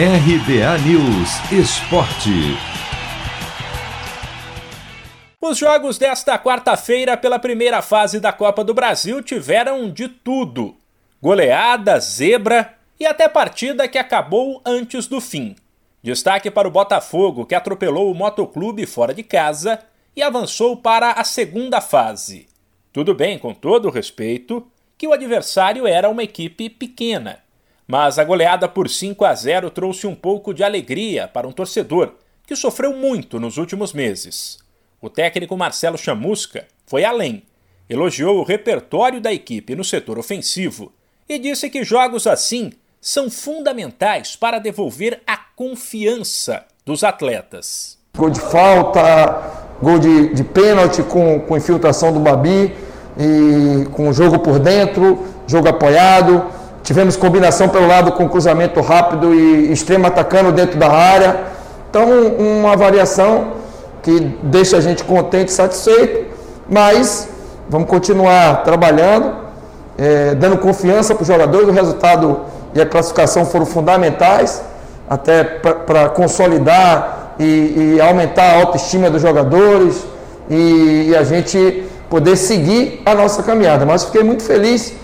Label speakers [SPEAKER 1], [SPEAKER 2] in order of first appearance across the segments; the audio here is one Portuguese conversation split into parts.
[SPEAKER 1] RBA News Esporte.
[SPEAKER 2] Os jogos desta quarta-feira pela primeira fase da Copa do Brasil tiveram de tudo: goleada, zebra e até partida que acabou antes do fim. Destaque para o Botafogo, que atropelou o Motoclube fora de casa e avançou para a segunda fase. Tudo bem, com todo respeito, que o adversário era uma equipe pequena mas a goleada por 5 a 0 trouxe um pouco de alegria para um torcedor que sofreu muito nos últimos meses. O técnico Marcelo Chamusca foi além, elogiou o repertório da equipe no setor ofensivo e disse que jogos assim são fundamentais para devolver a confiança dos atletas.
[SPEAKER 3] Gol de falta, gol de, de pênalti com, com infiltração do Babi, e com jogo por dentro, jogo apoiado. Tivemos combinação pelo lado com cruzamento rápido e extremo atacando dentro da área. Então, uma variação que deixa a gente contente e satisfeito, mas vamos continuar trabalhando, é, dando confiança para os jogadores. O resultado e a classificação foram fundamentais, até para consolidar e, e, aumentar a autoestima dos jogadores e, e a gente poder seguir a nossa caminhada. Mas fiquei muito feliz,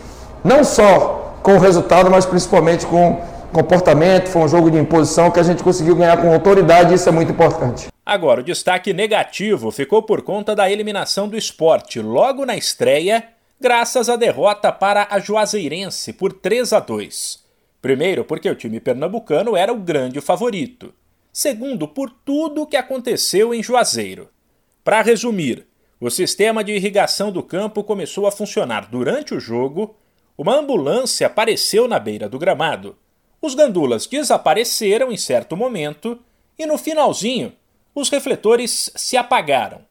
[SPEAKER 3] não só com o resultado, mas principalmente com comportamento. Foi um jogo de imposição que a gente conseguiu ganhar com autoridade e isso é muito importante.
[SPEAKER 2] Agora, o destaque negativo ficou por conta da eliminação do esporte logo na estreia, graças à derrota para a Juazeirense por 3 a 2. Primeiro, porque o time pernambucano era o grande favorito. Segundo, por tudo o que aconteceu em Juazeiro. Para resumir, o sistema de irrigação do campo começou a funcionar durante o jogo uma ambulância apareceu na beira do gramado. Os gandulas desapareceram em certo momento e no finalzinho os refletores se apagaram.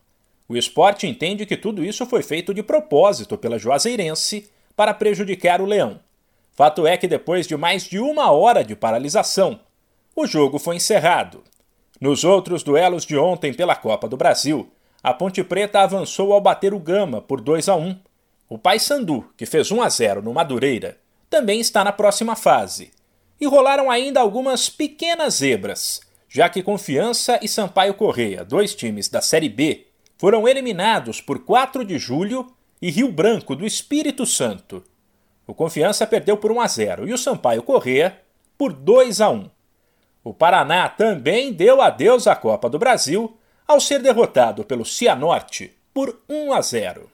[SPEAKER 2] O esporte entende que tudo isso foi feito de propósito pela Juazeirense para prejudicar o Leão. Fato é que depois de mais de uma hora de paralisação, o jogo foi encerrado. Nos outros duelos de ontem pela Copa do Brasil, a Ponte Preta avançou ao bater o Gama por 2 a 1 o Paysandu, que fez 1 a 0 no Madureira, também está na próxima fase. E rolaram ainda algumas pequenas zebras, já que Confiança e Sampaio Correia, dois times da Série B, foram eliminados por 4 de julho e Rio Branco do Espírito Santo. O Confiança perdeu por 1 a 0 e o Sampaio Correia por 2 a 1. O Paraná também deu adeus à Copa do Brasil ao ser derrotado pelo Cianorte por 1 a 0.